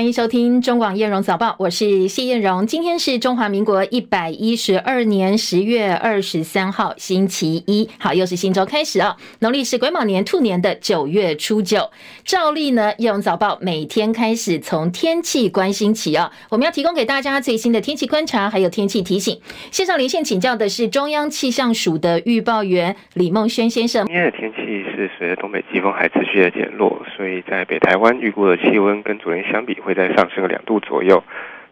欢迎收听中广叶荣早报，我是谢叶荣。今天是中华民国一百一十二年十月二十三号，星期一。好，又是新周开始啊！农历是癸卯年兔年的九月初九。照例呢，叶荣早报每天开始从天气关心起啊，我们要提供给大家最新的天气观察，还有天气提醒。线上连线请教的是中央气象署的预报员李梦轩先生。今天的天气是随着东北季风还持续的减弱，所以在北台湾预估的气温跟昨天相比，会会在上升个两度左右，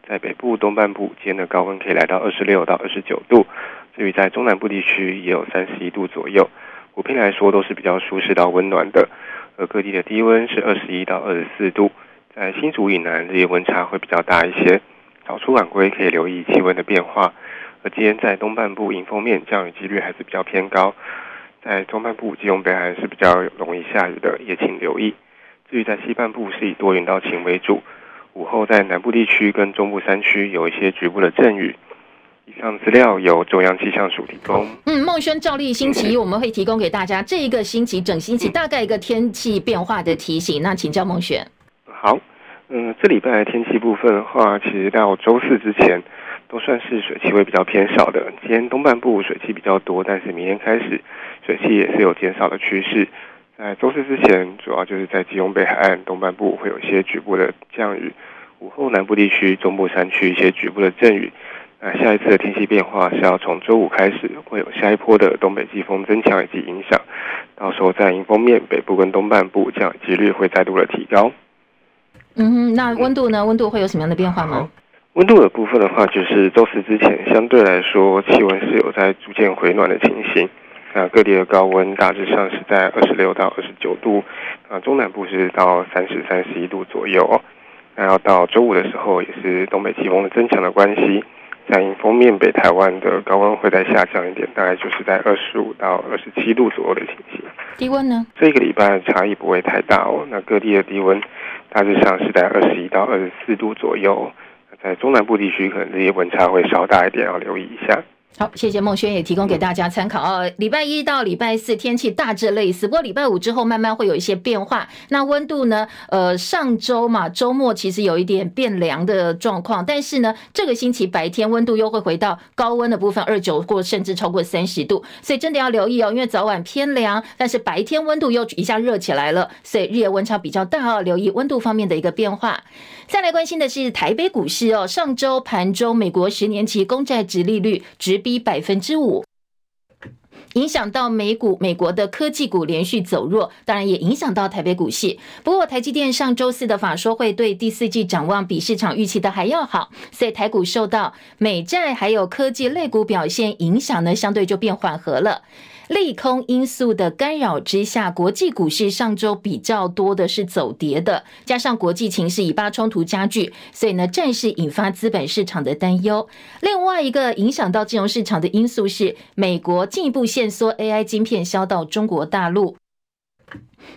在北部东半部，今天的高温可以来到二十六到二十九度，至于在中南部地区也有三十一度左右，普遍来说都是比较舒适到温暖的。而各地的低温是二十一到二十四度，在新竹以南日夜温差会比较大一些，早出晚归可以留意气温的变化。而今天在东半部迎风面降雨几率还是比较偏高，在中半部基隆北海是比较容易下雨的，也请留意。至于在西半部是以多云到晴为主。午后在南部地区跟中部山区有一些局部的阵雨。以上资料由中央气象署提供。嗯，孟轩照例星期一我们会提供给大家这一个星期整星期大概一个天气变化的提醒。那请教孟轩。好，嗯，这礼拜的天气部分的话，其实到周四之前都算是水汽会比较偏少的。今天东半部水汽比较多，但是明天开始水汽也是有减少的趋势。在周四之前，主要就是在基隆北海岸东半部会有一些局部的降雨，午后南部地区、中部山区一些局部的阵雨。那下一次的天气变化是要从周五开始，会有下一波的东北季风增强以及影响，到时候在迎风面北部跟东半部降雨几率会再度的提高。嗯哼，那温度呢？温度会有什么样的变化吗？温度的部分的话，就是周四之前相对来说气温是有在逐渐回暖的情形。那各地的高温大致上是在二十六到二十九度，啊，中南部是到三十、三十一度左右哦。那要到周五的时候，也是东北季风的增强的关系，在迎风面北台湾的高温会再下降一点，大概就是在二十五到二十七度左右的情形。低温呢？这个礼拜差异不会太大哦。那各地的低温大致上是在二十一到二十四度左右，在中南部地区可能这些温差会稍大一点，要留意一下。好，谢谢孟轩也提供给大家参考哦。礼拜一到礼拜四天气大致类似，不过礼拜五之后慢慢会有一些变化。那温度呢？呃，上周嘛，周末其实有一点变凉的状况，但是呢，这个星期白天温度又会回到高温的部分，二九或甚至超过三十度，所以真的要留意哦。因为早晚偏凉，但是白天温度又一下热起来了，所以日夜温差比较大哦。留意温度方面的一个变化。再来关心的是台北股市哦，上周盘中美国十年期公债殖利率直逼百分之五，影响到美股，美国的科技股连续走弱，当然也影响到台北股市。不过台积电上周四的法说会对第四季展望比市场预期的还要好，所以台股受到美债还有科技类股表现影响呢，相对就变缓和了。利空因素的干扰之下，国际股市上周比较多的是走跌的，加上国际情势以巴冲突加剧，所以呢，暂时引发资本市场的担忧。另外一个影响到金融市场的因素是，美国进一步限缩 AI 晶片销到中国大陆。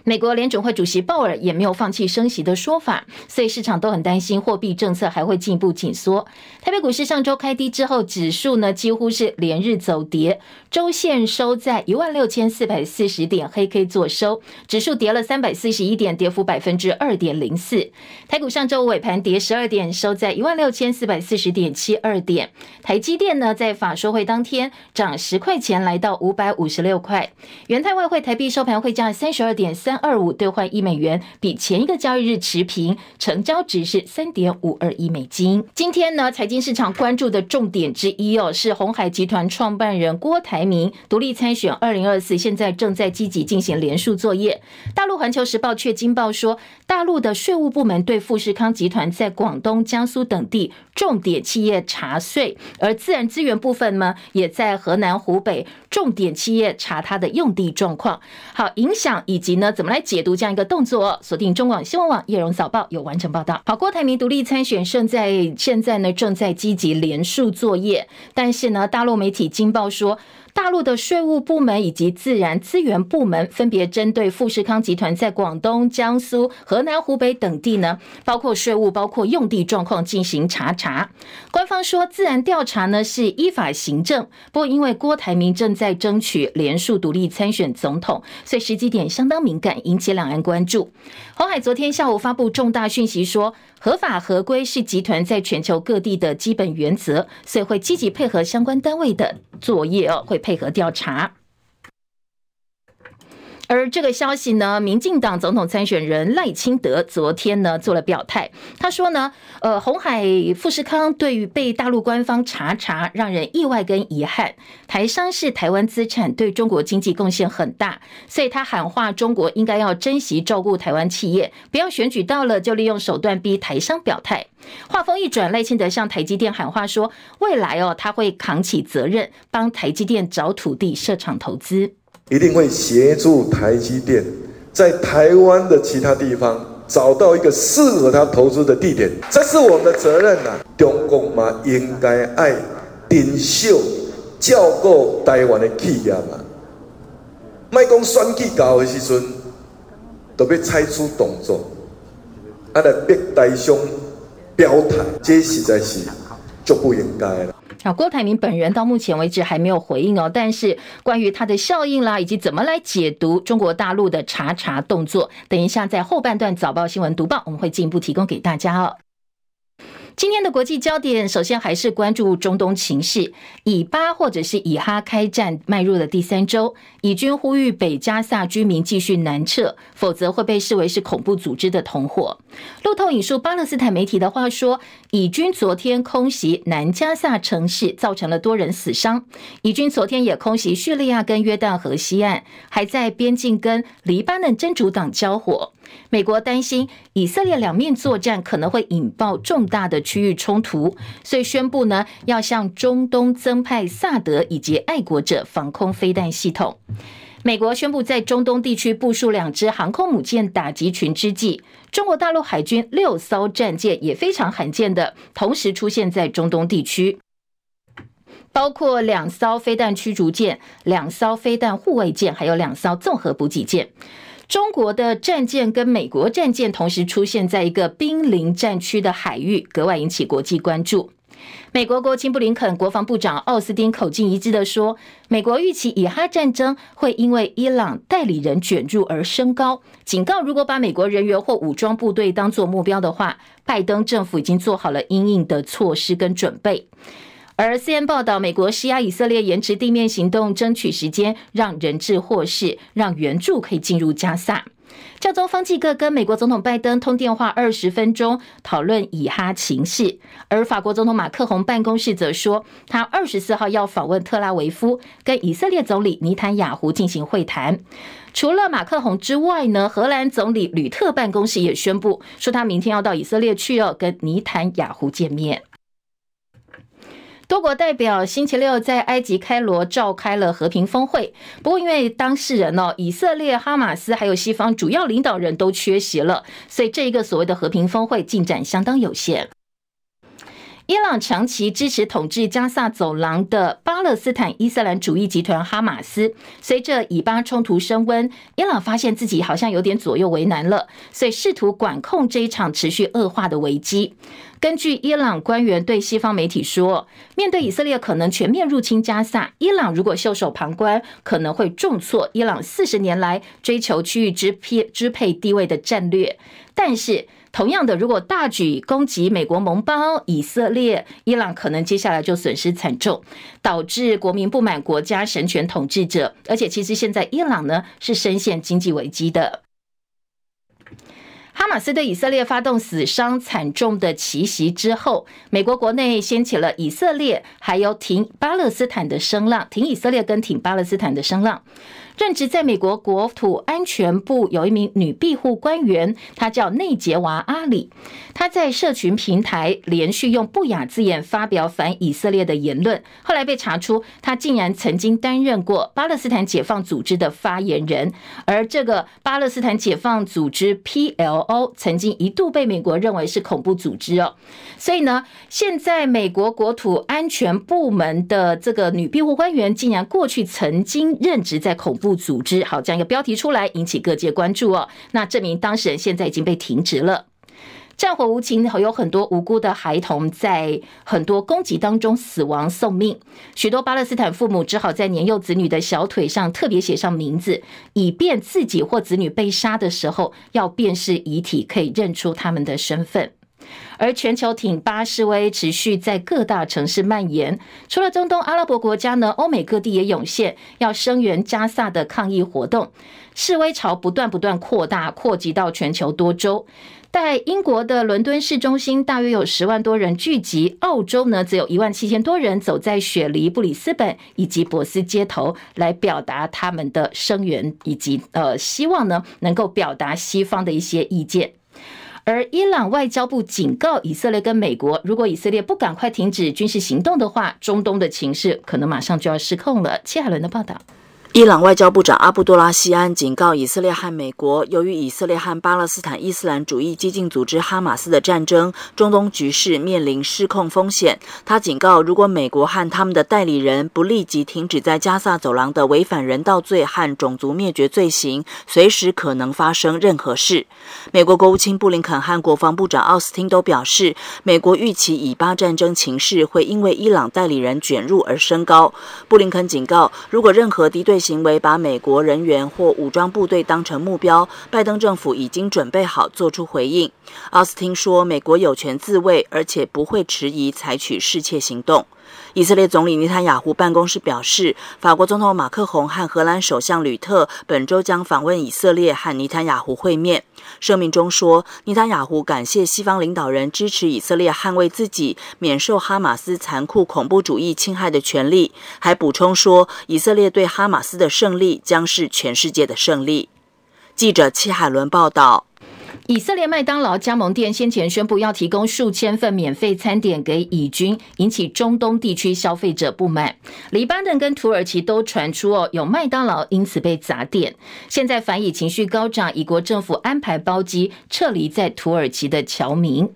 美国联准会主席鲍尔也没有放弃升息的说法，所以市场都很担心货币政策还会进一步紧缩。台北股市上周开低之后，指数呢几乎是连日走跌，周线收在一万六千四百四十点，黑 K 做收，指数跌了三百四十一点，跌幅百分之二点零四。台股上周尾盘跌十二点，收在一万六千四百四十点七二点。台积电呢在法说会当天涨十块钱，来到五百五十六块。元泰外汇台币收盘汇价三十二点。三二五兑换一美元，比前一个交易日持平，成交值是三点五二亿美金。今天呢，财经市场关注的重点之一哦，是鸿海集团创办人郭台铭独立参选二零二四，现在正在积极进行联署作业。大陆环球时报却惊爆说，大陆的税务部门对富士康集团在广东、江苏等地重点企业查税，而自然资源部分呢，也在河南、湖北重点企业查它的用地状况。好，影响以及那？怎么来解读这样一个动作？锁定中广新闻。网叶荣早报有完整报道。好，郭台铭独立参选，正在现在呢正在积极联署作业，但是呢，大陆媒体惊报说，大陆的税务部门以及自然资源部门分别针对富士康集团在广东、江苏、河南、湖北等地呢，包括税务、包括用地状况进行查查。官方说，自然调查呢是依法行政，不过因为郭台铭正在争取连署独立参选总统，所以时机点相当敏感，引起两岸关注。鸿海昨天下午发布重大讯息说，合法合规是集团在全球各地的基本原则，所以会积极配合相关单位的作业哦，会配合调查。而这个消息呢，民进党总统参选人赖清德昨天呢做了表态，他说呢，呃，红海富士康对于被大陆官方查查，让人意外跟遗憾。台商是台湾资产，对中国经济贡献很大，所以他喊话中国应该要珍惜照顾台湾企业，不要选举到了就利用手段逼台商表态。话锋一转，赖清德向台积电喊话说，未来哦他会扛起责任，帮台积电找土地设厂投资。一定会协助台积电在台湾的其他地方找到一个适合他投资的地点，这是我们的责任呐、啊。中国嘛，应该爱珍惜照顾台湾的企业嘛。卖讲选举搞的时阵，都要采取动作，啊来逼台商表态，这实在是就不应该了。郭台铭本人到目前为止还没有回应哦，但是关于他的效应啦，以及怎么来解读中国大陆的查查动作，等一下在后半段早报新闻读报，我们会进一步提供给大家哦。今天的国际焦点，首先还是关注中东情势。以巴或者是以哈开战迈入了第三周，以军呼吁北加萨居民继续南撤，否则会被视为是恐怖组织的同伙。路透引述巴勒斯坦媒体的话说，以军昨天空袭南加萨城市，造成了多人死伤。以军昨天也空袭叙利亚跟约旦河西岸，还在边境跟黎巴嫩真主党交火。美国担心以色列两面作战可能会引爆重大的区域冲突，所以宣布呢要向中东增派萨德以及爱国者防空飞弹系统。美国宣布在中东地区部署两支航空母舰打击群之际，中国大陆海军六艘战舰也非常罕见的同时出现在中东地区，包括两艘飞弹驱逐舰、两艘飞弹护卫舰，还有两艘综合补给舰。中国的战舰跟美国战舰同时出现在一个濒临战区的海域，格外引起国际关注。美国国务卿布林肯、国防部长奥斯汀口径一致的说，美国预期以哈战争会因为伊朗代理人卷入而升高，警告如果把美国人员或武装部队当作目标的话，拜登政府已经做好了应应的措施跟准备。而 CNN 报道，美国施压以色列延迟地面行动，争取时间，让人质获释，让援助可以进入加萨。教宗方济各跟美国总统拜登通电话二十分钟，讨论以哈情势。而法国总统马克宏办公室则说，他二十四号要访问特拉维夫，跟以色列总理尼坦雅胡进行会谈。除了马克宏之外呢，荷兰总理吕特办公室也宣布说，他明天要到以色列去哦，跟尼坦雅胡见面。多国代表星期六在埃及开罗召开了和平峰会，不过因为当事人哦，以色列、哈马斯还有西方主要领导人都缺席了，所以这一个所谓的和平峰会进展相当有限。伊朗长期支持统治加萨走廊的巴勒斯坦伊斯兰主义集团哈马斯，随着以巴冲突升温，伊朗发现自己好像有点左右为难了，所以试图管控这一场持续恶化的危机。根据伊朗官员对西方媒体说，面对以色列可能全面入侵加萨，伊朗如果袖手旁观，可能会重挫伊朗四十年来追求区域支配支配地位的战略。但是，同样的，如果大举攻击美国盟邦以色列，伊朗可能接下来就损失惨重，导致国民不满国家神权统治者。而且，其实现在伊朗呢是深陷经济危机的。哈马斯对以色列发动死伤惨重的奇袭之后，美国国内掀起了以色列还有挺巴勒斯坦的声浪，挺以色列跟挺巴勒斯坦的声浪。任职在美国国土安全部有一名女庇护官员，她叫内杰娃阿里。她在社群平台连续用不雅字眼发表反以色列的言论，后来被查出，她竟然曾经担任过巴勒斯坦解放组织的发言人，而这个巴勒斯坦解放组织 PLO 曾经一度被美国认为是恐怖组织哦。所以呢，现在美国国土安全部门的这个女庇护官员，竟然过去曾经任职在恐怖组织。好，这样一个标题出来，引起各界关注哦。那这名当事人现在已经被停职了。战火无情，有很多无辜的孩童在很多攻击当中死亡送命。许多巴勒斯坦父母只好在年幼子女的小腿上特别写上名字，以便自己或子女被杀的时候要辨识遗体，可以认出他们的身份。而全球挺巴示威持续在各大城市蔓延，除了中东阿拉伯国家呢，欧美各地也涌现要声援加萨的抗议活动，示威潮不断不断扩大，扩及到全球多州。在英国的伦敦市中心，大约有十万多人聚集；澳洲呢，则有一万七千多人走在雪梨、布里斯本以及博斯街头，来表达他们的声援，以及呃，希望呢能够表达西方的一些意见。而伊朗外交部警告以色列跟美国，如果以色列不赶快停止军事行动的话，中东的情势可能马上就要失控了。切海伦的报道。伊朗外交部长阿布多拉希安警告以色列和美国，由于以色列和巴勒斯坦伊斯兰主义激进组织哈马斯的战争，中东局势面临失控风险。他警告，如果美国和他们的代理人不立即停止在加萨走廊的违反人道罪和种族灭绝罪行，随时可能发生任何事。美国国务卿布林肯和国防部长奥斯汀都表示，美国预期以巴战争情势会因为伊朗代理人卷入而升高。布林肯警告，如果任何敌对行为把美国人员或武装部队当成目标，拜登政府已经准备好做出回应。奥斯汀说：“美国有权自卫，而且不会迟疑采取适切行动。”以色列总理尼坦雅胡办公室表示，法国总统马克宏和荷兰首相吕特本周将访问以色列，和尼坦雅胡会面。声明中说，尼坦雅胡感谢西方领导人支持以色列捍卫自己免受哈马斯残酷恐怖主义侵害的权利，还补充说，以色列对哈马斯的胜利将是全世界的胜利。记者戚海伦报道。以色列麦当劳加盟店先前宣布要提供数千份免费餐点给以军，引起中东地区消费者不满。黎巴嫩跟土耳其都传出哦，有麦当劳因此被砸店。现在反以情绪高涨，以国政府安排包机撤离在土耳其的侨民。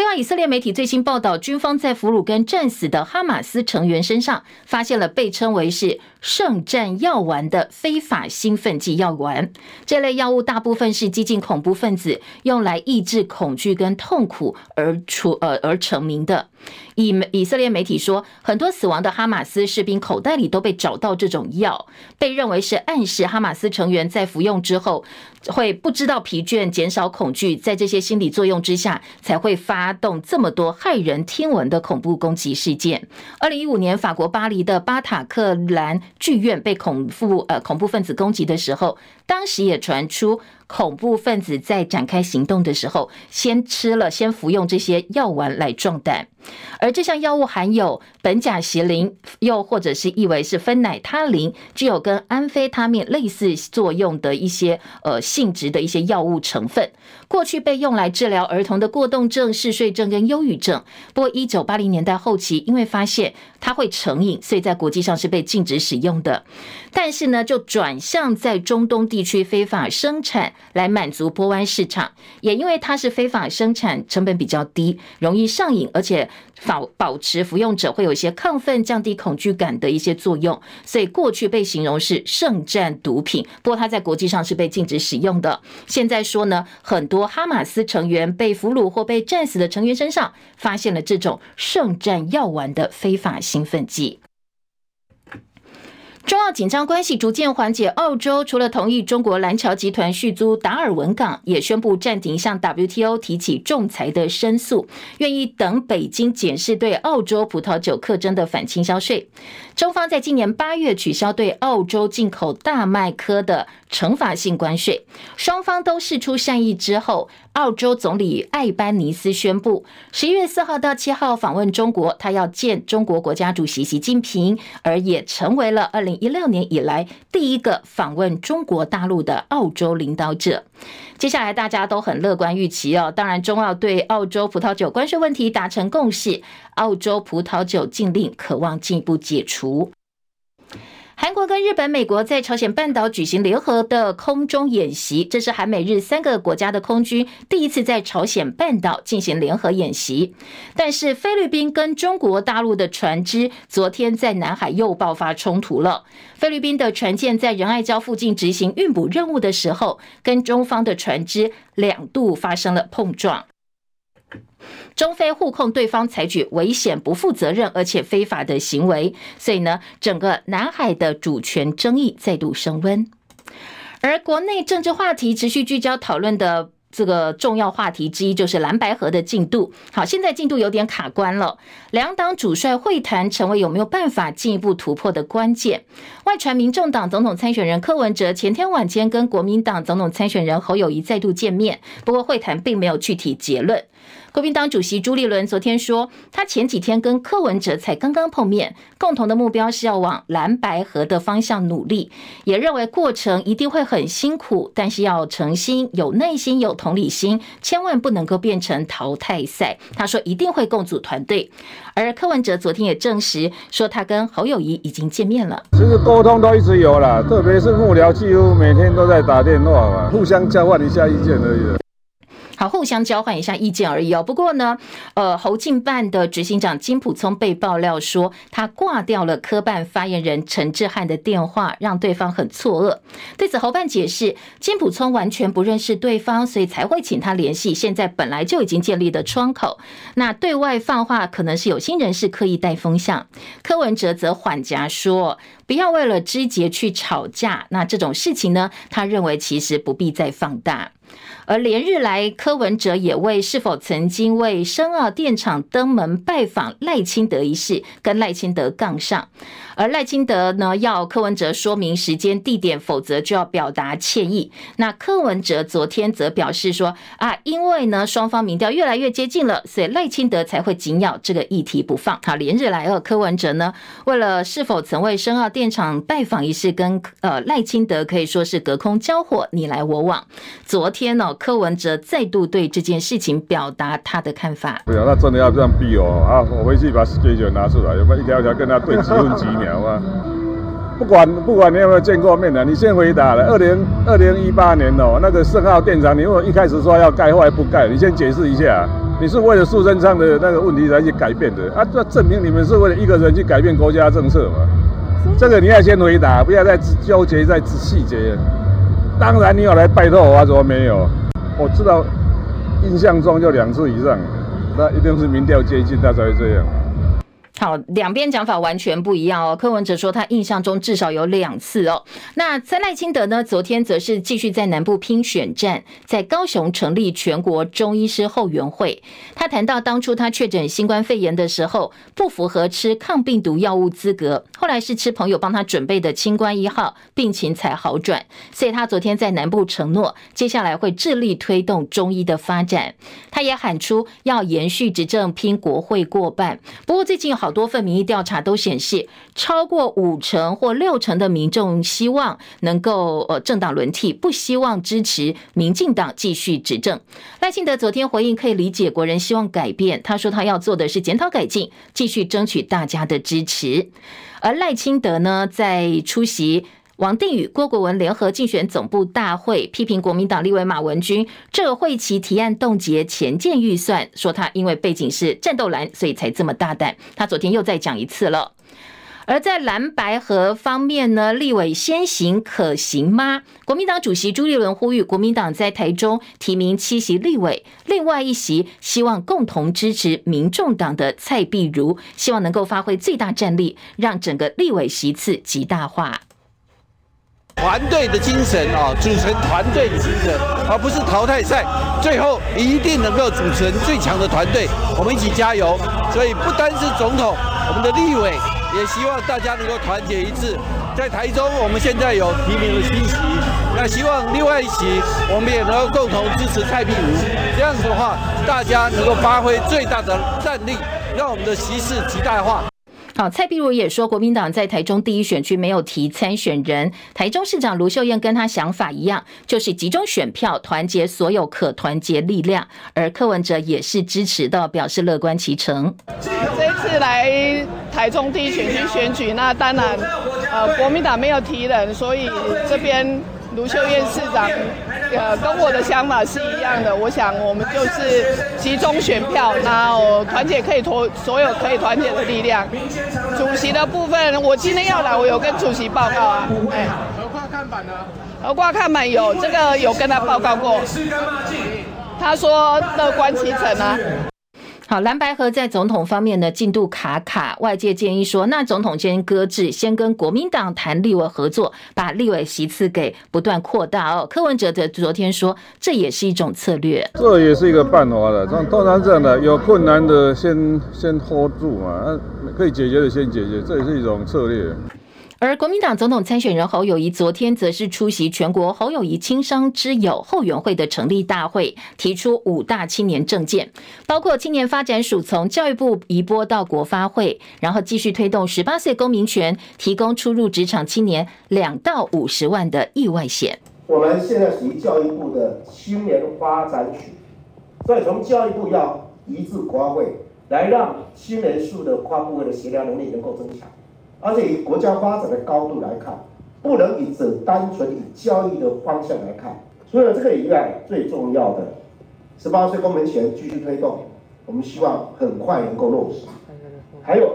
另外，以色列媒体最新报道，军方在俘虏跟战死的哈马斯成员身上发现了被称为是圣战药丸的非法兴奋剂药丸。这类药物大部分是激进恐怖分子用来抑制恐惧跟痛苦而出呃而成名的。以以色列媒体说，很多死亡的哈马斯士兵口袋里都被找到这种药，被认为是暗示哈马斯成员在服用之后会不知道疲倦、减少恐惧，在这些心理作用之下才会发动这么多骇人听闻的恐怖攻击事件。二零一五年，法国巴黎的巴塔克兰剧院被恐怖呃恐怖分子攻击的时候，当时也传出。恐怖分子在展开行动的时候，先吃了、先服用这些药丸来壮胆，而这项药物含有苯甲西林，又或者是译为是芬乃他林，具有跟安非他命类似作用的一些呃性质的一些药物成分。过去被用来治疗儿童的过动症、嗜睡症跟忧郁症。不过，一九八零年代后期，因为发现它会成瘾，所以在国际上是被禁止使用的。但是呢，就转向在中东地区非法生产。来满足波湾市场，也因为它是非法生产，成本比较低，容易上瘾，而且保保持服用者会有一些亢奋、降低恐惧感的一些作用，所以过去被形容是圣战毒品。不过它在国际上是被禁止使用的。现在说呢，很多哈马斯成员被俘虏或被战死的成员身上发现了这种圣战药丸的非法兴奋剂。中澳紧张关系逐渐缓解，澳洲除了同意中国蓝桥集团续租达尔文港，也宣布暂停向 WTO 提起仲裁的申诉，愿意等北京检视对澳洲葡萄酒课征的反倾销税。中方在今年八月取消对澳洲进口大麦科的惩罚性关税，双方都释出善意之后，澳洲总理艾班尼斯宣布，十一月四号到七号访问中国，他要见中国国家主席习近平，而也成为了二零一六年以来第一个访问中国大陆的澳洲领导者。接下来大家都很乐观预期哦，当然中澳对澳洲葡萄酒关税问题达成共识，澳洲葡萄酒禁令渴望进一步解除。韩国跟日本、美国在朝鲜半岛举行联合的空中演习，这是韩美日三个国家的空军第一次在朝鲜半岛进行联合演习。但是菲律宾跟中国大陆的船只昨天在南海又爆发冲突了。菲律宾的船舰在仁爱礁附近执行运补任务的时候，跟中方的船只两度发生了碰撞。中菲互控对方采取危险、不负责任而且非法的行为，所以呢，整个南海的主权争议再度升温。而国内政治话题持续聚焦讨论的这个重要话题之一，就是蓝白河的进度。好，现在进度有点卡关了，两党主帅会谈成为有没有办法进一步突破的关键。外传民众党总统参选人柯文哲前天晚间跟国民党总统参选人侯友谊再度见面，不过会谈并没有具体结论。国民党主席朱立伦昨天说，他前几天跟柯文哲才刚刚碰面，共同的目标是要往蓝白河的方向努力，也认为过程一定会很辛苦，但是要诚心、有耐心、有同理心，千万不能够变成淘汰赛。他说一定会共组团队，而柯文哲昨天也证实说，他跟侯友谊已经见面了。其实沟通都一直有啦，特别是幕僚几乎每天都在打电话嘛，互相交换一下意见而已。好，互相交换一下意见而已哦。不过呢，呃，侯进办的执行长金普聪被爆料说，他挂掉了科办发言人陈志汉的电话，让对方很错愕。对此，侯办解释，金普聪完全不认识对方，所以才会请他联系。现在本来就已经建立的窗口，那对外放话可能是有心人士刻意带风向。柯文哲则缓颊说，不要为了枝节去吵架。那这种事情呢，他认为其实不必再放大。而连日来，柯文哲也为是否曾经为深澳电厂登门拜访赖清德一事，跟赖清德杠上。而赖清德呢，要柯文哲说明时间地点，否则就要表达歉意。那柯文哲昨天则表示说啊，因为呢双方民调越来越接近了，所以赖清德才会紧咬这个议题不放。好，连日来哦，柯文哲呢，为了是否曾为深澳电厂拜访一事，跟呃赖清德可以说是隔空交火，你来我往。昨天呢，柯文哲再度对这件事情表达他的看法。对啊，那真的要这样逼哦啊！我回去把解决拿出来，有没有一条条跟他对几分几秒？好吧，不管不管你有没有见过面的，你先回答了。二零二零一八年哦，那个胜澳电厂，你如果一开始说要盖，后来不盖，你先解释一下，你是为了苏贞昌的那个问题才去改变的啊？这证明你们是为了一个人去改变国家政策嘛？这个你要先回答，不要再纠结在细节。当然你有来拜托我，怎么没有？我知道，印象中就两次以上，那一定是民调接近，他才会这样。好，两边讲法完全不一样哦。柯文哲说他印象中至少有两次哦。那在赖清德呢？昨天则是继续在南部拼选战，在高雄成立全国中医师后援会。他谈到当初他确诊新冠肺炎的时候，不符合吃抗病毒药物资格，后来是吃朋友帮他准备的清冠一号，病情才好转。所以他昨天在南部承诺，接下来会致力推动中医的发展。他也喊出要延续执政，拼国会过半。不过最近有多份民意调查都显示，超过五成或六成的民众希望能够呃政党轮替，不希望支持民进党继续执政。赖清德昨天回应，可以理解国人希望改变，他说他要做的是检讨改进，继续争取大家的支持。而赖清德呢，在出席。王定宇、郭国文联合竞选总部大会批评国民党立委马文君这个会期提案冻结潜舰预算，说他因为背景是战斗蓝，所以才这么大胆。他昨天又再讲一次了。而在蓝白合方面呢，立委先行可行吗？国民党主席朱立伦呼吁国民党在台中提名七席立委，另外一席希望共同支持民众党的蔡壁如，希望能够发挥最大战力，让整个立委席次极大化。团队的精神啊，组成团队的精神，而不是淘汰赛。最后一定能够组成最强的团队，我们一起加油。所以不单是总统，我们的立委也希望大家能够团结一致。在台中，我们现在有提名的七席，那希望另外一席我们也能够共同支持蔡壁如。这样子的话，大家能够发挥最大的战力，让我们的席次极大化。好，蔡壁如也说，国民党在台中第一选区没有提参选人。台中市长卢秀燕跟他想法一样，就是集中选票，团结所有可团结力量。而柯文哲也是支持的，表示乐观其成。这次来台中第一选区选举，那当然，呃，国民党没有提人，所以这边。卢秀燕市长，呃，跟我的想法是一样的。我想，我们就是集中选票，然后团结可以团所有可以团结的力量。主席的部分，我今天要来，我有跟主席报告啊。哎，何挂看板呢？何挂看板有这个有跟他报告过。他说乐观其成啊。好，蓝白合在总统方面呢进度卡卡，外界建议说，那总统先搁置，先跟国民党谈立委合作，把立委席次给不断扩大哦。柯文哲的昨天说，这也是一种策略，这也是一个办法的。通通常这样的，有困难的先先 hold 住嘛，可以解决的先解决，这也是一种策略。而国民党总统参选人侯友谊昨天则是出席全国侯友谊青商之友后援会的成立大会，提出五大青年政见，包括青年发展署从教育部移拨到国发会，然后继续推动十八岁公民权，提供初入职场青年两到五十万的意外险。我们现在属于教育部的青年发展署，所以从教育部要移至国发会，来让青年署的跨部会的协调能力能够增强。而且以国家发展的高度来看，不能以只单纯以教育的方向来看。除了这个以外，最重要的十八岁公民权继续推动，我们希望很快能够落实。还有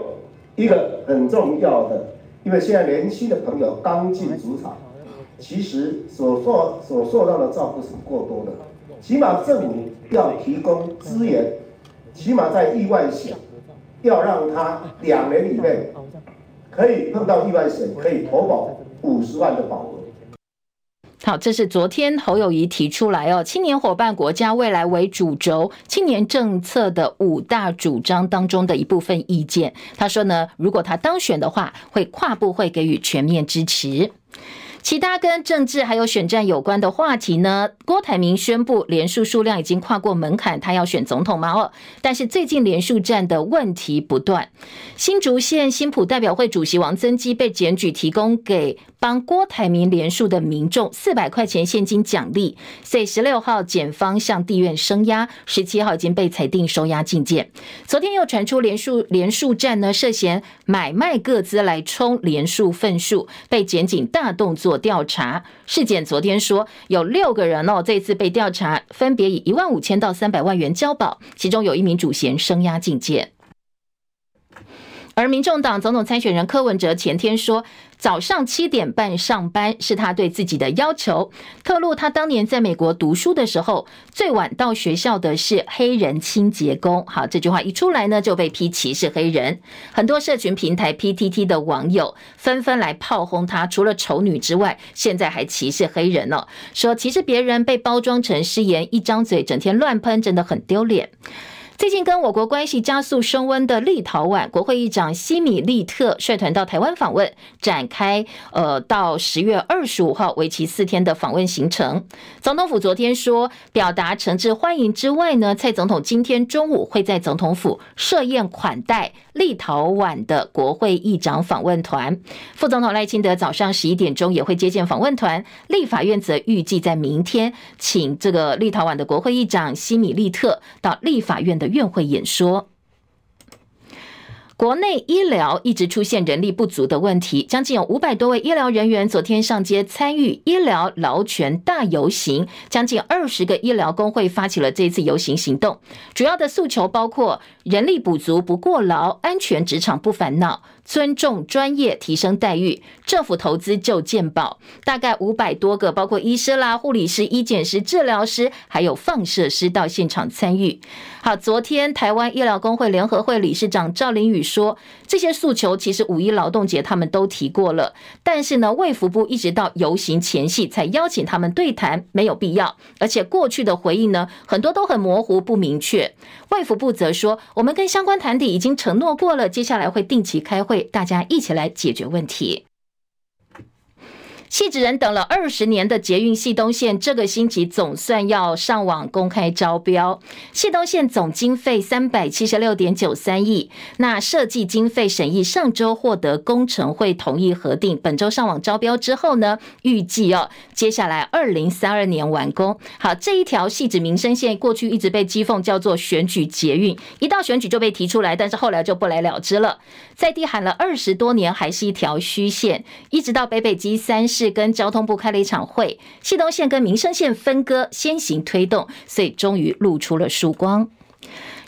一个很重要的，因为现在年轻的朋友刚进职场，其实所受所受到的照顾是不过多的，起码政府要提供资源，起码在意外险要让他两年以内。可以碰到意外险，可以投保五十万的保额。好，这是昨天侯友宜提出来哦，青年伙伴国家未来为主轴，青年政策的五大主张当中的一部分意见。他说呢，如果他当选的话，会跨部会给予全面支持。其他跟政治还有选战有关的话题呢？郭台铭宣布连署数量已经跨过门槛，他要选总统吗？哦，但是最近连署战的问题不断。新竹县新浦代表会主席王增基被检举提供给帮郭台铭联署的民众四百块钱现金奖励，所以十六号检方向地院声押，十七号已经被裁定收押禁见。昨天又传出连署连署站呢涉嫌买卖个资来充连署份数，被检警大动作。调查事件，昨天说有六个人哦，这次被调查，分别以一万五千到三百万元交保，其中有一名主嫌声押禁见。而民众党总统参选人柯文哲前天说，早上七点半上班是他对自己的要求。透露他当年在美国读书的时候，最晚到学校的是黑人清洁工。好，这句话一出来呢，就被批歧视黑人。很多社群平台 PTT 的网友纷纷来炮轰他，除了丑女之外，现在还歧视黑人了，说歧视别人被包装成失言，一张嘴整天乱喷，真的很丢脸。最近跟我国关系加速升温的立陶宛国会议长西米利特率团到台湾访问，展开呃到十月二十五号为期四天的访问行程。总统府昨天说，表达诚挚欢迎之外呢，蔡总统今天中午会在总统府设宴款待立陶宛的国会议长访问团。副总统赖清德早上十一点钟也会接见访问团。立法院则预计在明天请这个立陶宛的国会议长西米利特到立法院的。院会演说，国内医疗一直出现人力不足的问题，将近有五百多位医疗人员昨天上街参与医疗劳权大游行，将近二十个医疗工会发起了这次游行行动，主要的诉求包括人力补足不过劳、安全职场不烦恼。尊重专业，提升待遇，政府投资就健保，大概五百多个，包括医师啦、护理师、医检师、治疗师，还有放射师到现场参与。好，昨天台湾医疗工会联合会理事长赵林宇说，这些诉求其实五一劳动节他们都提过了，但是呢，卫福部一直到游行前夕才邀请他们对谈，没有必要，而且过去的回应呢，很多都很模糊不明确。卫福部则说，我们跟相关团体已经承诺过了，接下来会定期开会。大家一起来解决问题。汐止人等了二十年的捷运汐东线，这个星期总算要上网公开招标。汐东线总经费三百七十六点九三亿，那设计经费审议上周获得工程会同意核定，本周上网招标之后呢，预计哦，接下来二零三二年完工。好，这一条汐止民生线过去一直被讥讽叫做选举捷运，一到选举就被提出来，但是后来就不了了之了。在地喊了二十多年，还是一条虚线，一直到北北基三。是跟交通部开了一场会，系东线跟民生线分割，先行推动，所以终于露出了曙光。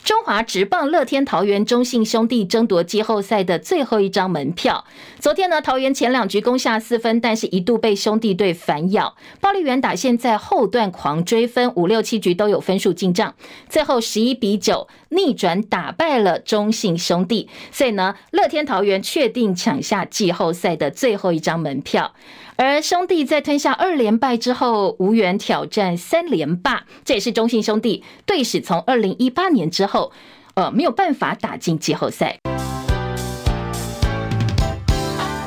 中华职棒乐天桃园中信兄弟争夺季后赛的最后一张门票。昨天呢，桃园前两局攻下四分，但是一度被兄弟队反咬。暴力员打线在后段狂追分，五六七局都有分数进账，最后十一比九逆转打败了中信兄弟。所以呢，乐天桃园确定抢下季后赛的最后一张门票。而兄弟在吞下二连败之后，无缘挑战三连霸，这也是中信兄弟队史从二零一八年之后，呃，没有办法打进季后赛。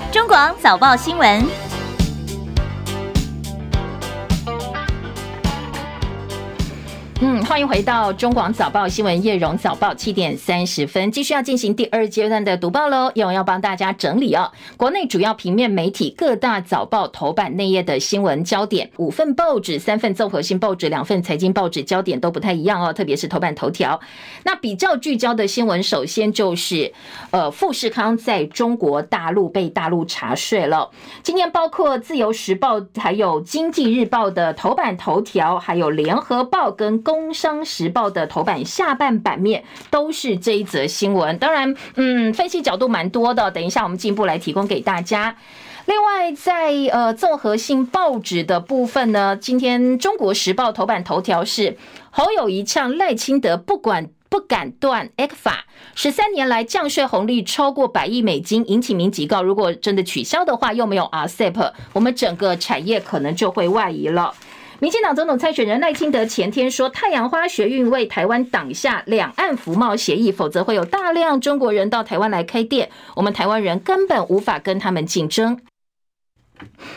中广早报新闻。嗯，欢迎回到中广早报新闻叶荣早报七点三十分，继续要进行第二阶段的读报喽。叶荣要帮大家整理哦，国内主要平面媒体各大早报头版内页的新闻焦点，五份报纸、三份综合性报纸、两份财经报纸焦点都不太一样哦，特别是头版头条。那比较聚焦的新闻，首先就是呃富士康在中国大陆被大陆查税了。今天包括自由时报、还有经济日报的头版头条，还有联合报跟。工商时报的头版下半版面都是这一则新闻，当然，嗯，分析角度蛮多的，等一下我们进一步来提供给大家。另外，在呃综合性报纸的部分呢，今天中国时报头版头条是侯友宜呛赖清德不管不敢断 ECFA，十三年来降税红利超过百亿美金，尹启明警告，如果真的取消的话，又没有 RCEP，我们整个产业可能就会外移了。民进党总统参选人赖清德前天说，太阳花学运为台湾挡下两岸服贸协议，否则会有大量中国人到台湾来开店，我们台湾人根本无法跟他们竞争。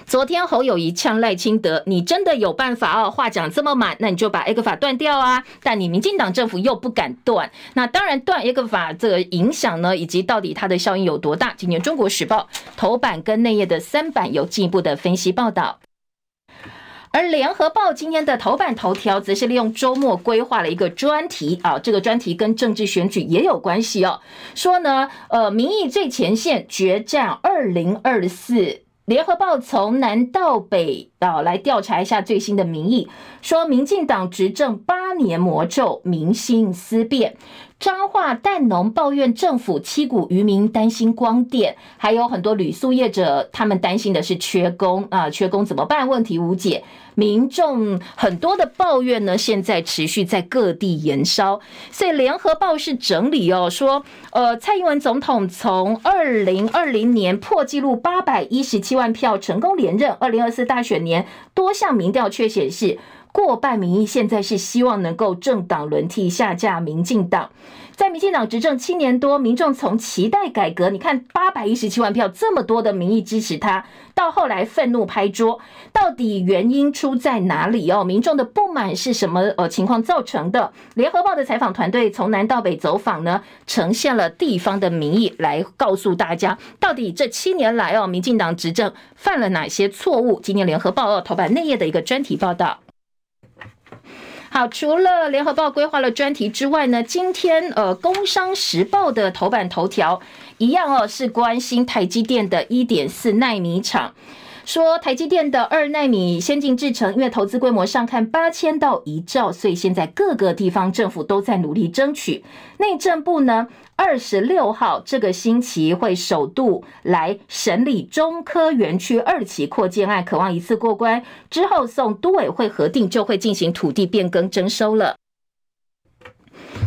昨天侯友宜呛赖清德，你真的有办法哦？话讲这么满，那你就把 ECFA 断掉啊！但你民进党政府又不敢断，那当然断 ECFA 这个影响呢，以及到底它的效应有多大？今年中国时报头版跟内页的三版有进一步的分析报道。而联合报今天的头版头条，则是利用周末规划了一个专题啊，这个专题跟政治选举也有关系哦。说呢，呃，民意最前线决战二零二四。联合报从南到北啊来调查一下最新的民意，说民进党执政八年魔咒，民心思变。彰化蛋农抱怨政府七股渔民担心光电，还有很多旅宿业者，他们担心的是缺工啊，缺工怎么办？问题无解，民众很多的抱怨呢，现在持续在各地延烧。所以联合报是整理哦，说呃，蔡英文总统从二零二零年破纪录八百一十七万票成功连任，二零二四大选年多项民调却显示。过半民意现在是希望能够政党轮替下架民进党，在民进党执政七年多，民众从期待改革，你看八百一十七万票这么多的民意支持他，到后来愤怒拍桌，到底原因出在哪里哦？民众的不满是什么呃情况造成的？联合报的采访团队从南到北走访呢，呈现了地方的民意来告诉大家，到底这七年来哦，民进党执政犯了哪些错误？今年联合报头版内页的一个专题报道。好，除了联合报规划了专题之外呢，今天呃，工商时报的头版头条一样哦，是关心台积电的一点四奈米厂。说台积电的二纳米先进制程，因为投资规模上看八千到一兆，所以现在各个地方政府都在努力争取。内政部呢，二十六号这个星期会首度来审理中科园区二期扩建案，渴望一次过关之后送都委会核定，就会进行土地变更征收了。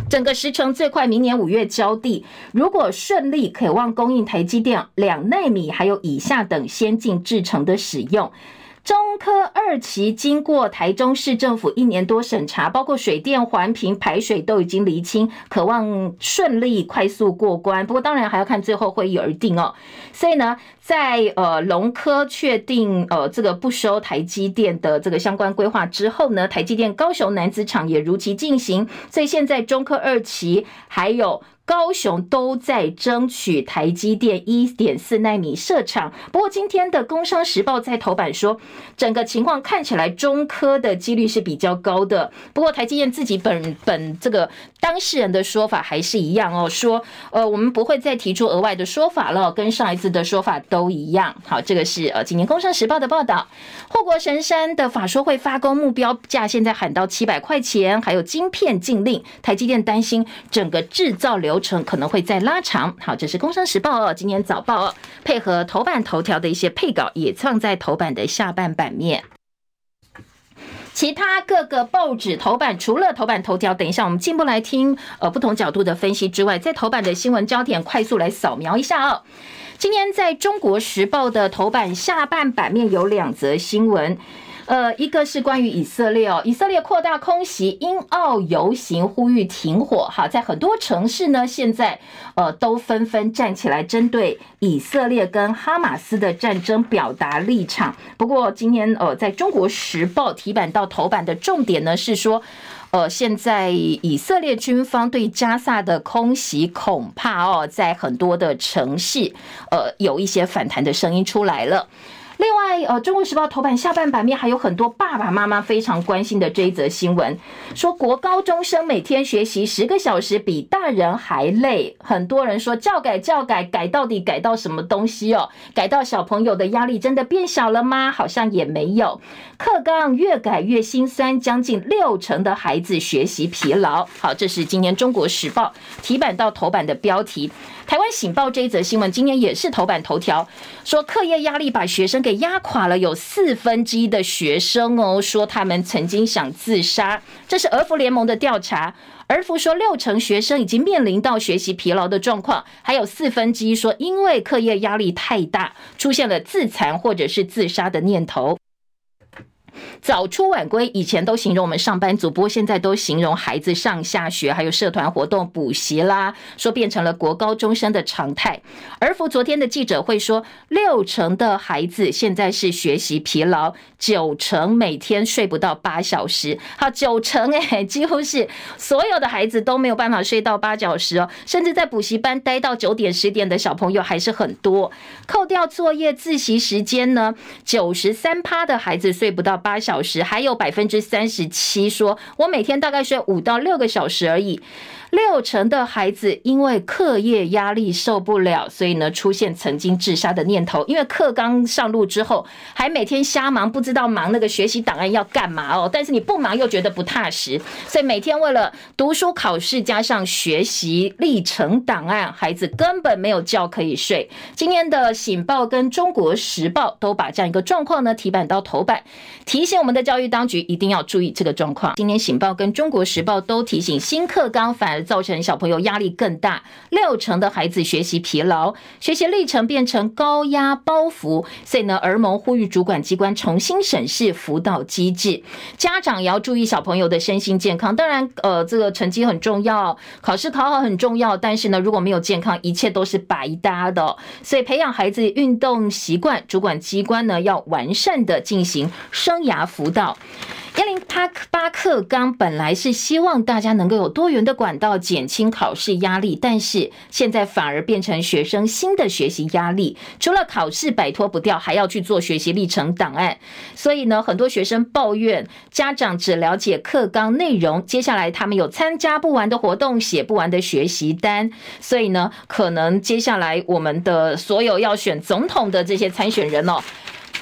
整个时程最快明年五月交地，如果顺利，可望供应台积电两奈米还有以下等先进制程的使用。中科二期经过台中市政府一年多审查，包括水电、环评、排水都已经厘清，渴望顺利快速过关。不过当然还要看最后会议而定哦。所以呢，在呃龙科确定呃这个不收台积电的这个相关规划之后呢，台积电高雄男子厂也如期进行。所以现在中科二期还有。高雄都在争取台积电一点四奈米设厂，不过今天的《工商时报》在头版说，整个情况看起来中科的几率是比较高的。不过台积电自己本本这个当事人的说法还是一样哦，说呃我们不会再提出额外的说法了，跟上一次的说法都一样。好，这个是呃今年《工商时报》的报道。护国神山的法说会发工目标价现在喊到七百块钱，还有晶片禁令，台积电担心整个制造流。程可能会再拉长。好，这是《工商时报》哦，今天早报哦，配合头版头条的一些配稿，也放在头版的下半版面。其他各个报纸头版，除了头版头条，等一下我们进一步来听呃不同角度的分析之外，在头版的新闻焦点快速来扫描一下哦。今天在中国时报的头版下半版面有两则新闻。呃，一个是关于以色列哦，以色列扩大空袭，英澳游行呼吁停火。哈，在很多城市呢，现在呃都纷纷站起来，针对以色列跟哈马斯的战争表达立场。不过今天呃，在中国时报提版到头版的重点呢是说，呃，现在以色列军方对加萨的空袭，恐怕哦，在很多的城市呃有一些反弹的声音出来了。另外，呃，《中国时报》头版下半版面还有很多爸爸妈妈非常关心的这一则新闻，说国高中生每天学习十个小时比大人还累。很多人说教改教改改到底改到什么东西哦？改到小朋友的压力真的变小了吗？好像也没有。课纲越改越心酸，将近六成的孩子学习疲劳。好，这是今年《中国时报》提版到头版的标题。台湾醒报这一则新闻，今年也是头版头条，说课业压力把学生给压垮了，有四分之一的学生哦，说他们曾经想自杀。这是儿福联盟的调查，儿福说六成学生已经面临到学习疲劳的状况，还有四分之一说因为课业压力太大，出现了自残或者是自杀的念头。早出晚归，以前都形容我们上班族，不过现在都形容孩子上下学，还有社团活动、补习啦，说变成了国高中生的常态。而福昨天的记者会说，六成的孩子现在是学习疲劳，九成每天睡不到八小时。好，九成诶，几乎是所有的孩子都没有办法睡到八小时哦，甚至在补习班待到九点十点的小朋友还是很多。扣掉作业自习时间呢，九十三趴的孩子睡不到八小时，还有百分之三十七说，我每天大概睡五到六个小时而已。六成的孩子因为课业压力受不了，所以呢出现曾经自杀的念头。因为课刚上路之后，还每天瞎忙，不知道忙那个学习档案要干嘛哦。但是你不忙又觉得不踏实，所以每天为了读书考试加上学习历程档案，孩子根本没有觉可以睡。今天的《醒报》跟《中国时报》都把这样一个状况呢提版到头版，提醒我们的教育当局一定要注意这个状况。今天《醒报》跟《中国时报》都提醒新课纲反。造成小朋友压力更大，六成的孩子学习疲劳，学习历程变成高压包袱。所以呢，儿盟呼吁主管机关重新审视辅导机制，家长也要注意小朋友的身心健康。当然，呃，这个成绩很重要，考试考好很重要，但是呢，如果没有健康，一切都是白搭的。所以，培养孩子运动习惯，主管机关呢要完善的进行生涯辅导。一零八课纲本来是希望大家能够有多元的管道减轻考试压力，但是现在反而变成学生新的学习压力。除了考试摆脱不掉，还要去做学习历程档案。所以呢，很多学生抱怨家长只了解课纲内容，接下来他们有参加不完的活动，写不完的学习单。所以呢，可能接下来我们的所有要选总统的这些参选人哦。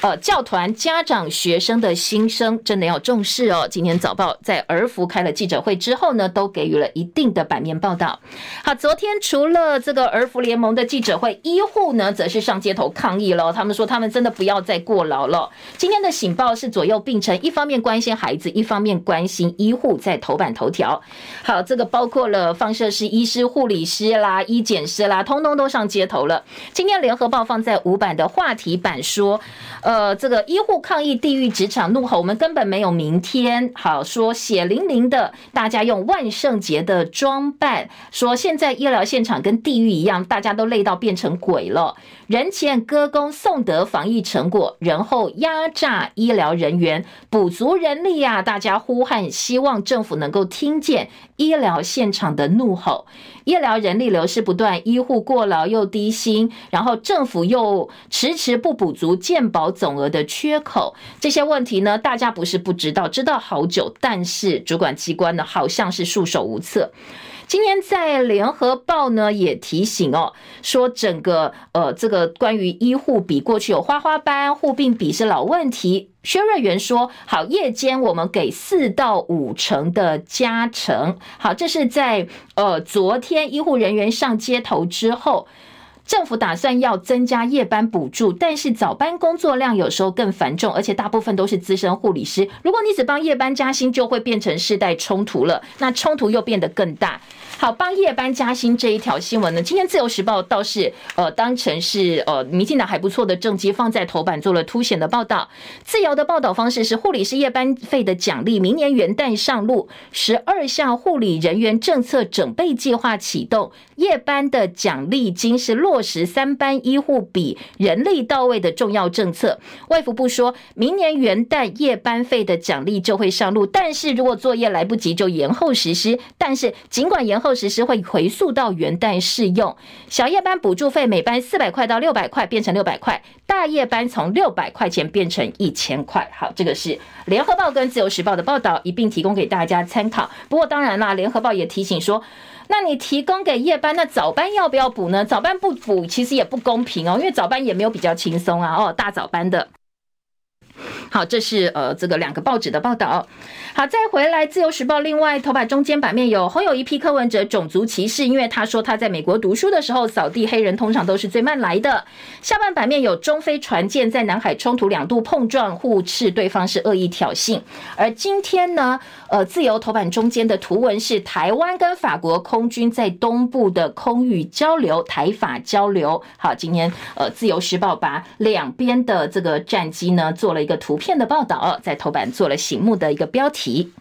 呃，教团、家长、学生的心声真的要重视哦。今天早报在儿福开了记者会之后呢，都给予了一定的版面报道。好，昨天除了这个儿福联盟的记者会，医护呢则是上街头抗议了。他们说他们真的不要再过劳了。今天的醒报是左右并成，一方面关心孩子，一方面关心医护，在头版头条。好，这个包括了放射师、医师、护理师啦、医检师啦，通通都上街头了。今天联合报放在五版的话题版说。呃，这个医护抗议地狱职场怒吼，我们根本没有明天。好，说血淋淋的，大家用万圣节的装扮，说现在医疗现场跟地狱一样，大家都累到变成鬼了。人前歌功颂德防疫成果，人后压榨医疗人员，补足人力呀、啊！大家呼喊，希望政府能够听见医疗现场的怒吼。医疗人力流失不断，医护过劳又低薪，然后政府又迟迟不补足健保总额的缺口，这些问题呢，大家不是不知道，知道好久，但是主管机关呢，好像是束手无策。今天在联合报呢也提醒哦，说整个呃这个关于医护比过去有花花斑，护病比是老问题。薛瑞元说好，夜间我们给四到五成的加成。好，这是在呃昨天医护人员上街头之后。政府打算要增加夜班补助，但是早班工作量有时候更繁重，而且大部分都是资深护理师。如果你只帮夜班加薪，就会变成世代冲突了，那冲突又变得更大。好，帮夜班加薪这一条新闻呢，今天自由时报倒是呃当成是呃民进党还不错的政绩放在头版做了凸显的报道。自由的报道方式是护理师夜班费的奖励，明年元旦上路，十二项护理人员政策整备计划启动，夜班的奖励金是落。落实三班医护比人力到位的重要政策，外服部说明年元旦夜班费的奖励就会上路，但是如果作业来不及就延后实施。但是尽管延后实施，会回溯到元旦适用。小夜班补助费每班四百块到六百块变成六百块，大夜班从六百块钱变成一千块。好，这个是联合报跟自由时报的报道，一并提供给大家参考。不过当然啦，联合报也提醒说。那你提供给夜班，那早班要不要补呢？早班不补，其实也不公平哦，因为早班也没有比较轻松啊。哦，大早班的。好，这是呃这个两个报纸的报道。好，再回来自由时报，另外头版中间版面有侯友一批柯文哲种族歧视，因为他说他在美国读书的时候扫地黑人通常都是最慢来的。下半版面有中菲船舰在南海冲突两度碰撞，互斥对方是恶意挑衅。而今天呢，呃自由头版中间的图文是台湾跟法国空军在东部的空域交流，台法交流。好，今天呃自由时报把两边的这个战机呢做了一个图片的报道，在头版做了醒目的一个标题。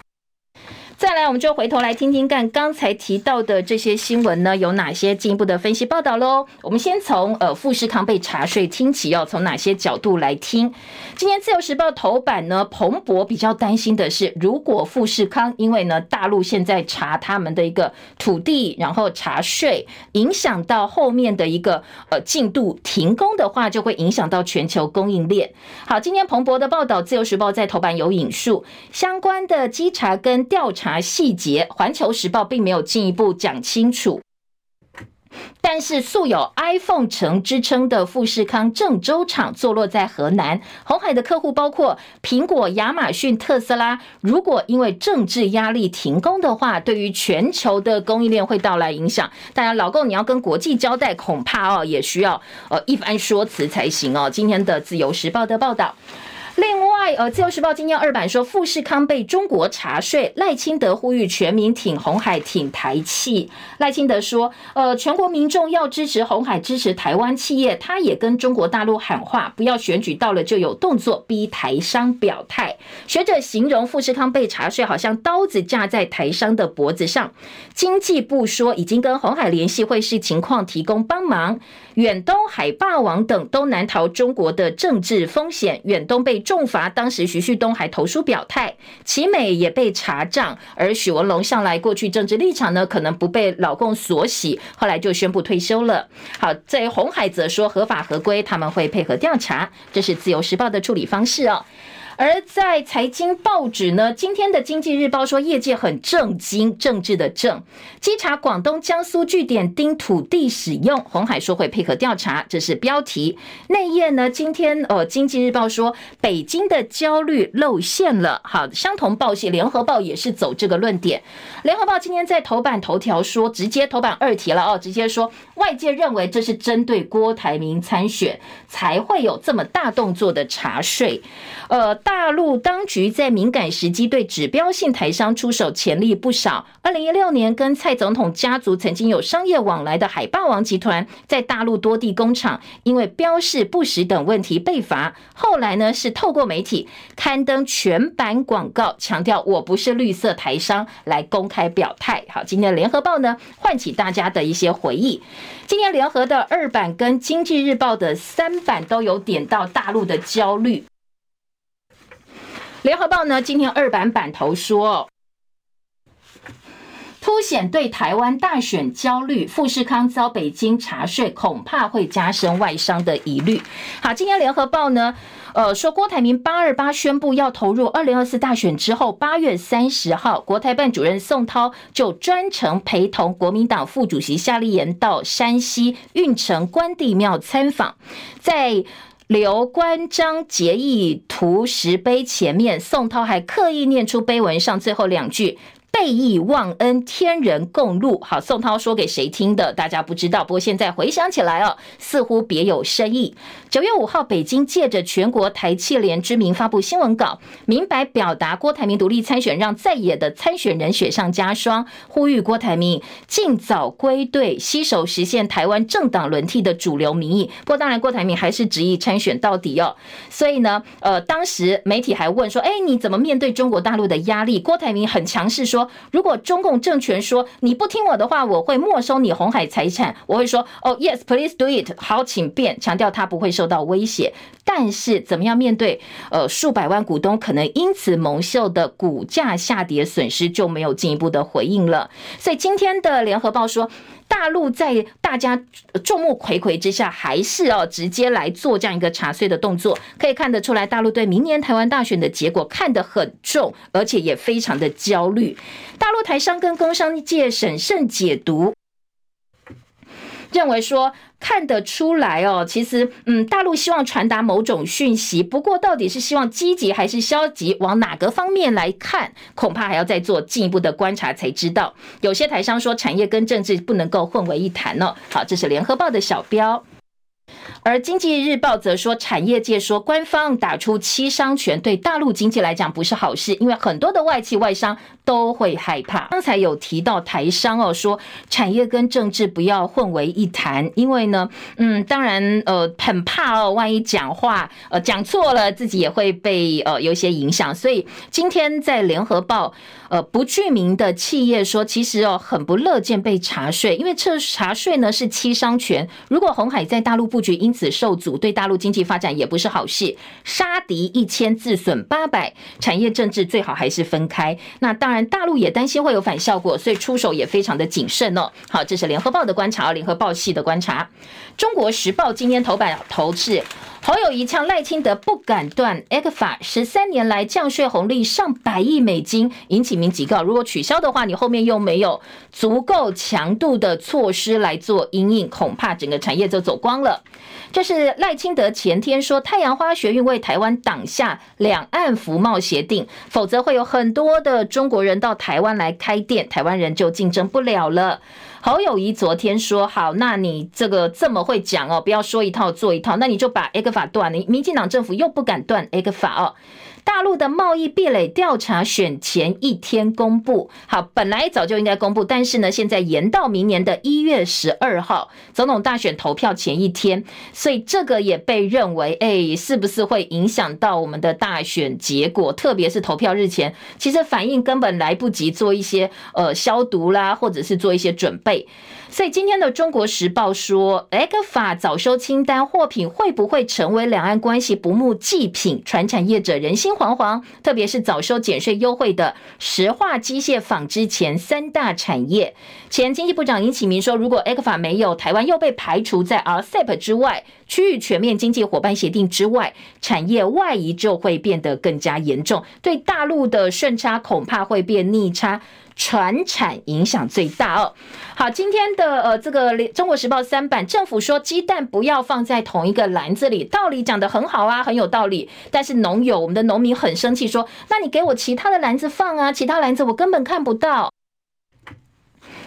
再来，我们就回头来听听看刚才提到的这些新闻呢，有哪些进一步的分析报道喽？我们先从呃富士康被查税听起，要从哪些角度来听？今天自由时报头版呢，彭博比较担心的是，如果富士康因为呢大陆现在查他们的一个土地，然后查税，影响到后面的一个呃进度停工的话，就会影响到全球供应链。好，今天彭博的报道，自由时报在头版有引述相关的稽查跟调查。查细节，《环球时报》并没有进一步讲清楚。但是素有 iPhone 城之称的富士康郑州厂坐落在河南，红海的客户包括苹果、亚马逊、特斯拉。如果因为政治压力停工的话，对于全球的供应链会带来影响。当然，老共你要跟国际交代，恐怕哦也需要呃一番说辞才行哦。今天的《自由时报》的报道。呃，《自由时报》今天二版说，富士康被中国查税，赖清德呼吁全民挺红海、挺台企。赖清德说，呃，全国民众要支持红海，支持台湾企业。他也跟中国大陆喊话，不要选举到了就有动作，逼台商表态。学者形容富士康被查税，好像刀子架在台商的脖子上。经济部说，已经跟红海联系，会视情况提供帮忙。远东、海霸王等都难逃中国的政治风险。远东被重罚，当时徐旭东还投书表态，奇美也被查账，而许文龙向来过去政治立场呢，可能不被老共所喜，后来就宣布退休了。好，在红海则说合法合规，他们会配合调查，这是自由时报的处理方式哦。而在财经报纸呢，今天的经济日报说，业界很震惊，政治的政，稽查广东、江苏据点盯土地使用，红海说会配合调查，这是标题。内页呢，今天呃，经济日报说，北京的焦虑露馅了。好，相同报系联合报也是走这个论点。联合报今天在头版头条说，直接头版二题了哦，直接说外界认为这是针对郭台铭参选才会有这么大动作的查税，呃。大陆当局在敏感时机对指标性台商出手潜力不少。二零一六年，跟蔡总统家族曾经有商业往来的海霸王集团，在大陆多地工厂因为标示不实等问题被罚。后来呢，是透过媒体刊登全版广告，强调我不是绿色台商，来公开表态。好，今天的联合报呢，唤起大家的一些回忆。今天联合的二版跟经济日报的三版都有点到大陆的焦虑。联合报呢，今天二版版头说，凸显对台湾大选焦虑，富士康遭北京查税，恐怕会加深外商的疑虑。好，今天联合报呢，呃，说郭台铭八二八宣布要投入二零二四大选之后，八月三十号，国台办主任宋涛就专程陪同国民党副主席夏立言到山西运城关帝庙参访，在。刘关张结义图石碑前面，宋涛还刻意念出碑文上最后两句。背义忘恩，天人共怒。好，宋涛说给谁听的？大家不知道。不过现在回想起来哦，似乎别有深意。九月五号，北京借着全国台企联之名发布新闻稿，明白表达郭台铭独立参选，让在野的参选人雪上加霜，呼吁郭台铭尽早归队，携手实现台湾政党轮替的主流民意。不过，当然，郭台铭还是执意参选到底哦。所以呢，呃，当时媒体还问说：“哎，你怎么面对中国大陆的压力？”郭台铭很强势说。如果中共政权说你不听我的话，我会没收你红海财产，我会说哦、oh，yes，please do it，好，请便，强调他不会受到威胁。但是怎么样面对呃数百万股东可能因此蒙受的股价下跌损失，就没有进一步的回应了。所以今天的联合报说。大陆在大家众目睽睽之下，还是哦直接来做这样一个查税的动作，可以看得出来，大陆对明年台湾大选的结果看得很重，而且也非常的焦虑。大陆台商跟工商界审慎解读。认为说看得出来哦，其实嗯，大陆希望传达某种讯息，不过到底是希望积极还是消极，往哪个方面来看，恐怕还要再做进一步的观察才知道。有些台商说，产业跟政治不能够混为一谈呢。好，这是联合报的小标。而经济日报则说，产业界说，官方打出七伤拳，对大陆经济来讲不是好事，因为很多的外企外商都会害怕。刚才有提到台商哦，说产业跟政治不要混为一谈，因为呢，嗯，当然呃很怕哦，万一讲话呃讲错了，自己也会被呃有一些影响。所以今天在联合报。呃，不具名的企业说，其实哦，很不乐见被查税，因为这查税呢是七商权。如果红海在大陆布局因此受阻，对大陆经济发展也不是好事。杀敌一千，自损八百，产业政治最好还是分开。那当然，大陆也担心会有反效果，所以出手也非常的谨慎哦。好，这是联合报的观察，联合报系的观察。中国时报今天头版头是。侯友宜呛赖清德不敢断 ECFA 十三年来降税红利上百亿美金，尹起明警告，如果取消的话，你后面又没有足够强度的措施来做因应，恐怕整个产业就走光了。这是赖清德前天说，太阳花学运为台湾挡下两岸服贸协定，否则会有很多的中国人到台湾来开店，台湾人就竞争不了了。侯友谊昨天说好，那你这个这么会讲哦，不要说一套做一套，那你就把 A 个法断了。民进党政府又不敢断 A 个法哦。大陆的贸易壁垒调查选前一天公布，好，本来早就应该公布，但是呢，现在延到明年的一月十二号，总统大选投票前一天，所以这个也被认为，哎，是不是会影响到我们的大选结果？特别是投票日前，其实反应根本来不及做一些呃消毒啦，或者是做一些准备。所以今天的《中国时报》说，ECFA 早收清单货品会不会成为两岸关系不睦祭品？传产业者人心惶惶，特别是早收减税优惠的石化、机械、纺织前三大产业。前经济部长尹启明说，如果 ECFA 没有，台湾又被排除在 RCEP 之外，区域全面经济伙伴协定之外，产业外移就会变得更加严重，对大陆的顺差恐怕会变逆差。传产影响最大哦。好，今天的呃这个《中国时报》三版，政府说鸡蛋不要放在同一个篮子里，道理讲得很好啊，很有道理。但是农友，我们的农民很生气，说：那你给我其他的篮子放啊，其他篮子我根本看不到。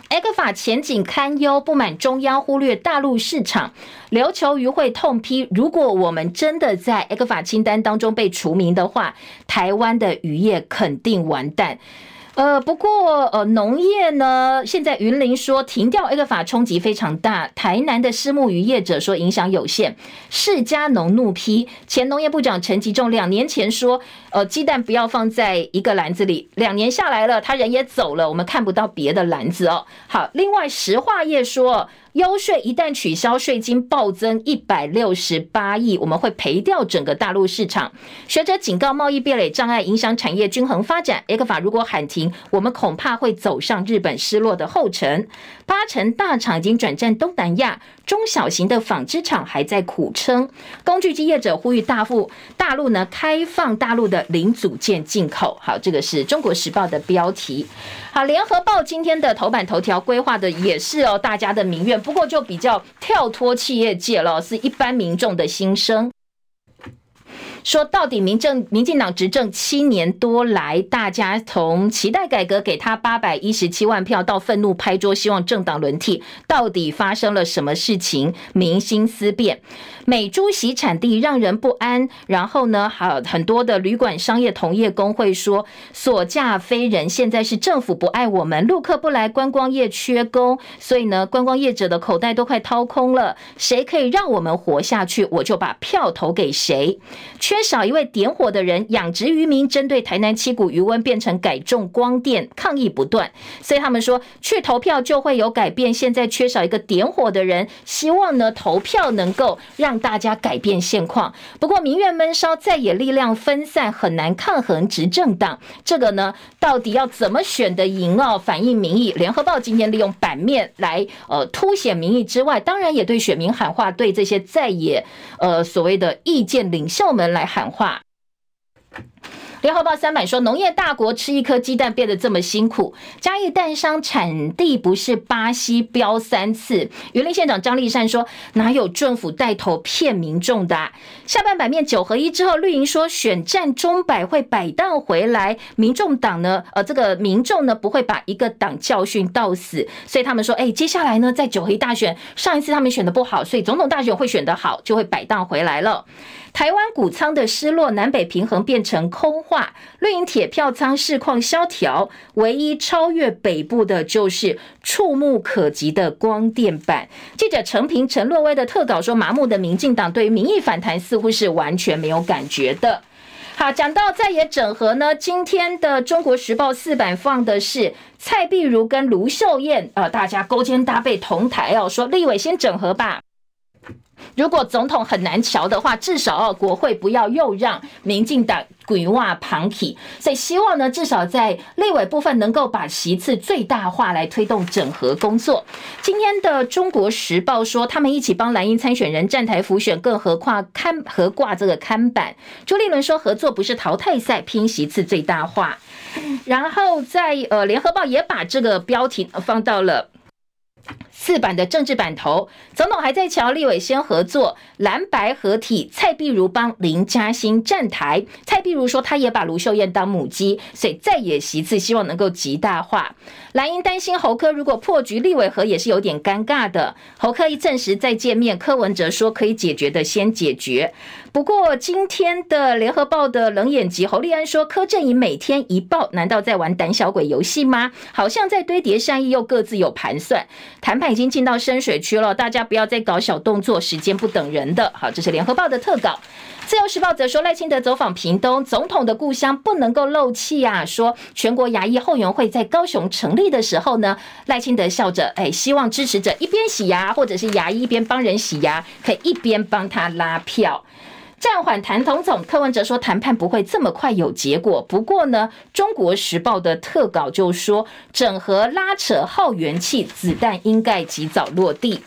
ECFA 前景堪忧，不满中央忽略大陆市场。琉球渔会痛批，如果我们真的在 ECFA 清单当中被除名的话，台湾的渔业肯定完蛋。呃，不过呃，农业呢，现在云林说停掉 ECFA 冲击非常大，台南的私募渔业者说影响有限，释迦农怒批前农业部长陈吉仲两年前说，呃，鸡蛋不要放在一个篮子里，两年下来了，他人也走了，我们看不到别的篮子哦。好，另外石化业说。优税一旦取消，税金暴增一百六十八亿，我们会赔掉整个大陆市场。学者警告，贸易壁垒障碍影响产业均衡发展。ECFA 如果喊停，我们恐怕会走上日本失落的后尘。八成大厂已经转战东南亚，中小型的纺织厂还在苦撑。工具机业者呼吁大富大陆呢开放大陆的零组件进口。好，这个是中国时报的标题。好，联合报今天的头版头条规划的也是哦，大家的民怨。不过就比较跳脱企业界了，是一般民众的心声。说到底，民政民进党执政七年多来，大家从期待改革，给他八百一十七万票，到愤怒拍桌，希望政党轮替，到底发生了什么事情？民心思变，美猪洗产地让人不安。然后呢，还有很多的旅馆商业同业工会说，所价非人。现在是政府不爱我们，陆客不来，观光业缺工，所以呢，观光业者的口袋都快掏空了。谁可以让我们活下去，我就把票投给谁。缺少一位点火的人，养殖渔民针对台南七股渔温变成改种光电，抗议不断，所以他们说去投票就会有改变。现在缺少一个点火的人，希望呢投票能够让大家改变现况。不过民怨闷烧，在野力量分散，很难抗衡执政党。这个呢，到底要怎么选的赢哦？反映民意。联合报今天利用版面来呃凸显民意之外，当然也对选民喊话，对这些在野呃所谓的意见领袖们来。来喊话。联合报三版说，农业大国吃一颗鸡蛋变得这么辛苦。嘉义蛋商产地不是巴西标三次。云林县长张丽善说，哪有政府带头骗民众的啊？下半版面九合一之后，绿营说选战中百会摆荡回来，民众党呢，呃，这个民众呢不会把一个党教训到死，所以他们说，哎，接下来呢，在九合一大选，上一次他们选的不好，所以总统大选会选得好，就会摆荡回来了。台湾谷仓的失落，南北平衡变成空话。绿营铁票仓市况萧条，唯一超越北部的就是触目可及的光电板。记者陈平、陈洛威的特稿说，麻木的民进党对于民意反弹似乎是完全没有感觉的。好，讲到在野整合呢，今天的中国时报四版放的是蔡壁如跟卢秀燕，呃，大家勾肩搭背同台哦，说立委先整合吧。如果总统很难瞧的话，至少，国会不要又让民进党鬼话旁体，所以希望呢，至少在立委部分能够把席次最大化来推动整合工作。今天的中国时报说，他们一起帮蓝营参选人站台辅选，更何况看合挂这个看板。朱立伦说，合作不是淘汰赛，拼席次最大化。然后在呃，联合报也把这个标题放到了。四版的政治版头，总统还在乔立伟先合作，蓝白合体，蔡壁如帮林佳欣站台。蔡壁如说，他也把卢秀燕当母鸡，所以再野席次希望能够极大化。蓝营担心侯科如果破局，立委和也是有点尴尬的。侯科一证实再见面，柯文哲说可以解决的先解决。不过今天的联合报的冷眼集，侯立安说柯震宇每天一报，难道在玩胆小鬼游戏吗？好像在堆叠善意，又各自有盘算。谈判已经进到深水区了，大家不要再搞小动作，时间不等人的。好，这是联合报的特稿。自由时报则说赖清德走访屏东，总统的故乡不能够漏气啊。说全国牙医后援会在高雄成立的时候呢，赖清德笑着，哎，希望支持者一边洗牙，或者是牙医一边帮人洗牙，可以一边帮他拉票。暂缓谈总统，柯文哲说谈判不会这么快有结果。不过呢，《中国时报》的特稿就说整合拉扯耗元气，子弹应该及早落地。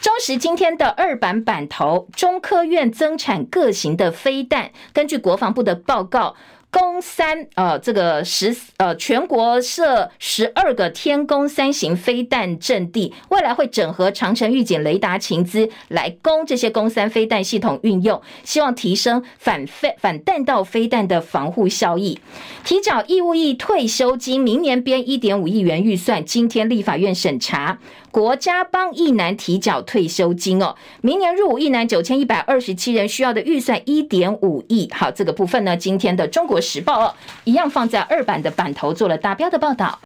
中时今天的二版版头，中科院增产各型的飞弹，根据国防部的报告。弓三呃，这个十呃全国设十二个天宫三型飞弹阵地，未来会整合长程预警雷达情资来攻这些弓三飞弹系统运用，希望提升反飞反弹道飞弹的防护效益。提缴义务役退休金，明年编一点五亿元预算，今天立法院审查。国家帮役男提缴退休金哦，明年入伍役男九千一百二十七人，需要的预算一点五亿。好，这个部分呢，今天的《中国时报》哦，一样放在二版的版头做了大标的报道。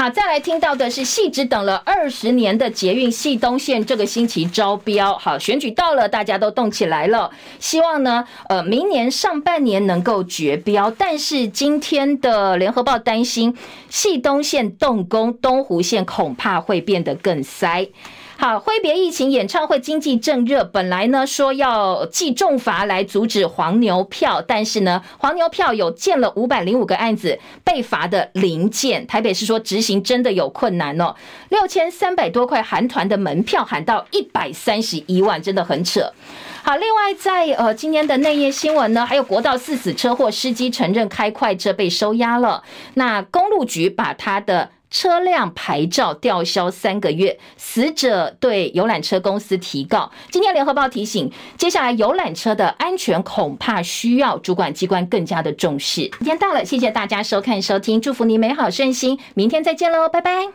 好，再来听到的是，汐止等了二十年的捷运汐东线这个星期招标，好，选举到了，大家都动起来了，希望呢，呃，明年上半年能够决标。但是今天的联合报担心，汐东线动工，东湖线恐怕会变得更塞。好，挥别疫情，演唱会经济正热。本来呢说要记重罚来阻止黄牛票，但是呢，黄牛票有建了五百零五个案子，被罚的零件。台北市说执行真的有困难哦，六千三百多块韩团的门票喊到一百三十一万，真的很扯。好，另外在呃今天的内页新闻呢，还有国道四死车祸，司机承认开快车被收押了。那公路局把他的。车辆牌照吊销三个月，死者对游览车公司提告。今天联合报提醒，接下来游览车的安全恐怕需要主管机关更加的重视。时间到了，谢谢大家收看收听，祝福你美好顺心，明天再见喽，拜拜。